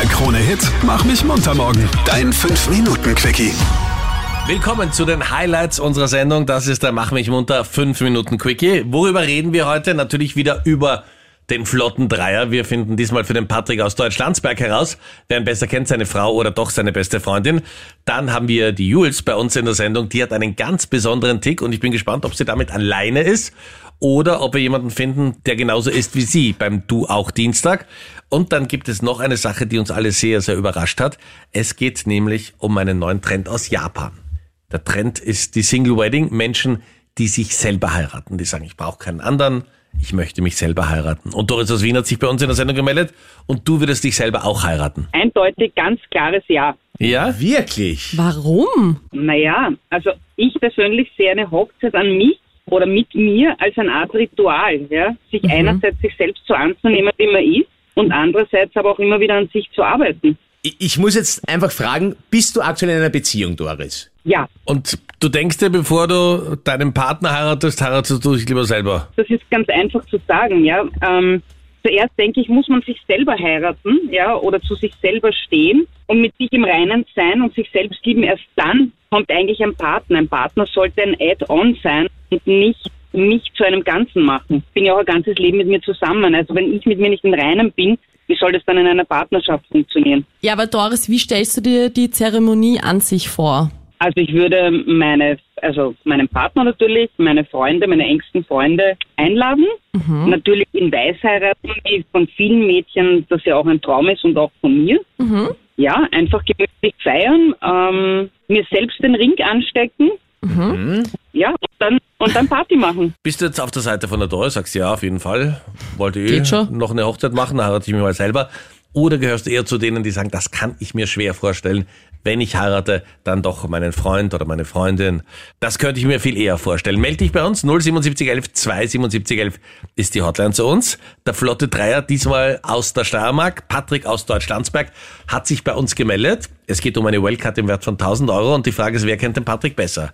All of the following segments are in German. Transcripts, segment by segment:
Der Krone-Hit Mach mich munter morgen. Dein 5-Minuten-Quickie. Willkommen zu den Highlights unserer Sendung. Das ist der Mach mich munter 5 Minuten Quickie. Worüber reden wir heute? Natürlich wieder über den flotten Dreier. Wir finden diesmal für den Patrick aus Deutschlandsberg heraus, wer ihn besser kennt, seine Frau oder doch seine beste Freundin. Dann haben wir die Jules bei uns in der Sendung. Die hat einen ganz besonderen Tick und ich bin gespannt, ob sie damit alleine ist oder ob wir jemanden finden, der genauso ist wie sie beim Du auch Dienstag. Und dann gibt es noch eine Sache, die uns alle sehr, sehr überrascht hat. Es geht nämlich um einen neuen Trend aus Japan. Der Trend ist die Single Wedding. Menschen, die sich selber heiraten. Die sagen, ich brauche keinen anderen. Ich möchte mich selber heiraten. Und Doris aus Wien hat sich bei uns in der Sendung gemeldet. Und du würdest dich selber auch heiraten. Eindeutig ganz klares Ja. Ja? Wirklich? Warum? Naja, also ich persönlich sehe eine Hochzeit an mich oder mit mir als eine Art Ritual, ja. Sich einerseits sich selbst so anzunehmen, wie man ist und andererseits aber auch immer wieder an sich zu arbeiten. Ich ich muss jetzt einfach fragen, bist du aktuell in einer Beziehung, Doris? Ja, Und du denkst dir, bevor du deinen Partner heiratest, heiratest du dich lieber selber. das ist ganz einfach zu sagen, ja. Ähm, zuerst denke ich, muss man sich selber heiraten, ja, oder zu sich selber stehen und mit sich im Reinen sein und sich selbst lieben. Erst dann kommt eigentlich ein Partner. Ein Partner sollte ein Add-on sein und nicht mich zu einem Ganzen machen. Ich bin ja auch ein ganzes Leben mit mir zusammen. Also wenn ich mit mir nicht im Reinen bin, wie soll das dann in einer Partnerschaft funktionieren? Ja, aber Doris, wie stellst du dir die Zeremonie an sich vor? Also ich würde meine, also meinen Partner natürlich, meine Freunde, meine engsten Freunde einladen. Natürlich in Weiß heiraten, wie von vielen Mädchen das ja auch ein Traum ist und auch von mir. Ja, einfach gemütlich feiern, ähm, mir selbst den Ring anstecken. Ja, und dann, und dann Party machen. Bist du jetzt auf der Seite von der Doris, sagst ja, auf jeden Fall. Wollte eh Geht schon. noch eine Hochzeit machen, dann heirate ich mich mal selber. Oder gehörst du eher zu denen, die sagen, das kann ich mir schwer vorstellen. Wenn ich heirate, dann doch meinen Freund oder meine Freundin. Das könnte ich mir viel eher vorstellen. Meld dich bei uns. 07711 27711 ist die Hotline zu uns. Der flotte Dreier, diesmal aus der Steiermark. Patrick aus Deutschlandsberg hat sich bei uns gemeldet. Es geht um eine Wellcard im Wert von 1000 Euro und die Frage ist, wer kennt den Patrick besser?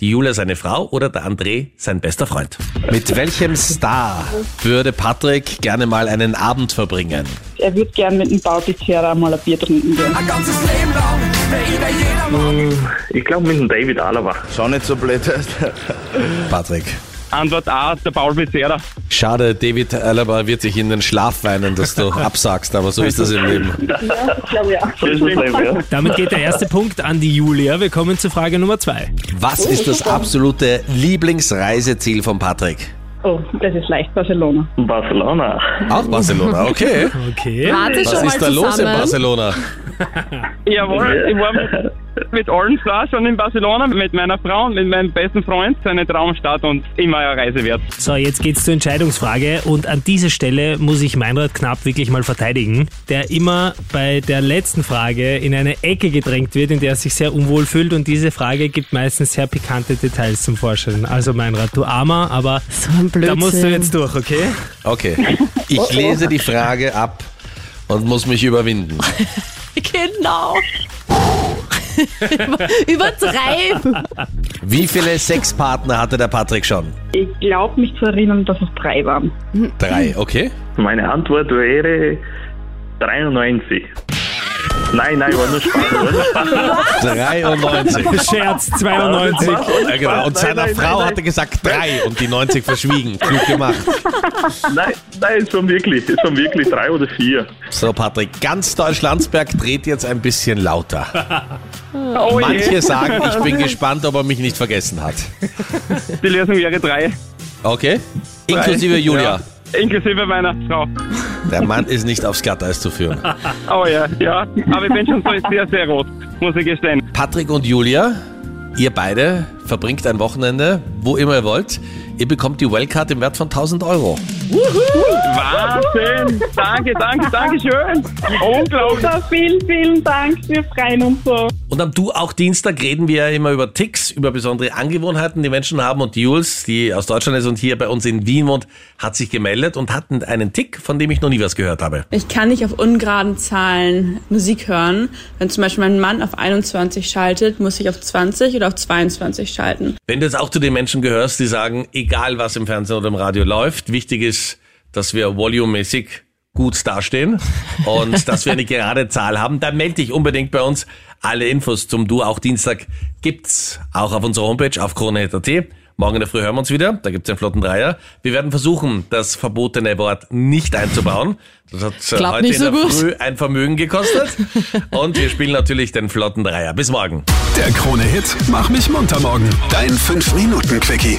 Die Julia seine Frau oder der André sein bester Freund? Mit welchem Star würde Patrick gerne mal einen Abend verbringen? Er würde gern mit dem Bautizierer mal ein Bier trinken gehen. Ich glaube mit dem David Alaba. Schau nicht so blöd. Patrick. Antwort A, der Paul Becerra. Schade, David Alaba wird sich in den Schlaf weinen, dass du absagst, aber so ist das im Leben. So ist das Leben, ja. Damit geht der erste Punkt an die Julia. Wir kommen zu Frage Nummer zwei. Was ist das absolute Lieblingsreiseziel von Patrick? Oh, das ist leicht, Barcelona. Barcelona. Auch Barcelona, okay. Okay. Warte Was schon mal ist da los in. Barcelona? Jawohl, ich war mit, mit allen Stars schon in Barcelona, mit meiner Frau und mit meinem besten Freund. Seine Traumstadt und immer eine Reise wert. So, jetzt geht's zur Entscheidungsfrage und an dieser Stelle muss ich Meinrad Knapp wirklich mal verteidigen, der immer bei der letzten Frage in eine Ecke gedrängt wird, in der er sich sehr unwohl fühlt und diese Frage gibt meistens sehr pikante Details zum Vorstellen. Also Meinrad, du Armer, aber So ein Blödsinn. da musst du jetzt durch, okay? Okay. Ich lese die Frage ab und muss mich überwinden. Genau. Übertreib. Wie viele Sexpartner hatte der Patrick schon? Ich glaube mich zu erinnern, dass es drei waren. Drei, okay. Meine Antwort wäre 93. Nein, nein, war nur Spaß. War nur Spaß. 93. Scherz, 92. Ja, genau. Und seiner nein, Frau nein, hat er gesagt drei und die 90 verschwiegen. Klug gemacht. Nein, nein, es waren wirklich, es waren wirklich drei oder vier. So, Patrick, ganz Deutschlandsberg dreht jetzt ein bisschen lauter. Oh Manche je. sagen, ich bin gespannt, ob er mich nicht vergessen hat. Die Lösung wäre drei. Okay? Inklusive Julia. Ja. Inklusive meiner Frau. Der Mann ist nicht aufs Glatteis zu führen. Oh ja, ja. Aber ich bin schon so sehr, sehr rot, muss ich gestehen. Patrick und Julia, ihr beide verbringt ein Wochenende, wo immer ihr wollt. Ihr bekommt die Wellcard im Wert von 1000 Euro. Wahnsinn! Danke, danke, danke schön! Unglaublich! vielen, vielen Dank. Wir freuen uns so. Und am Du auch Dienstag reden wir ja immer über Ticks, über besondere Angewohnheiten, die Menschen haben. Und Jules, die aus Deutschland ist und hier bei uns in Wien wohnt, hat sich gemeldet und hat einen Tick, von dem ich noch nie was gehört habe. Ich kann nicht auf ungeraden Zahlen Musik hören. Wenn zum Beispiel mein Mann auf 21 schaltet, muss ich auf 20 oder auf 22 schalten. Wenn du jetzt auch zu den Menschen gehörst, die sagen, egal was im Fernsehen oder im Radio läuft, wichtig ist, dass wir volumemäßig gut dastehen und dass wir eine gerade Zahl haben, dann melde dich unbedingt bei uns. Alle Infos zum Du auch Dienstag gibt's auch auf unserer Homepage auf krone.at. Morgen in der Früh hören wir uns wieder. Da gibt's den flotten Dreier. Wir werden versuchen, das verbotene Wort nicht einzubauen. Das hat äh, Klappt heute nicht in so der gut. Früh ein Vermögen gekostet. Und wir spielen natürlich den flotten Dreier. Bis morgen. Der Krone-Hit Mach mich munter morgen. Dein 5-Minuten-Quickie.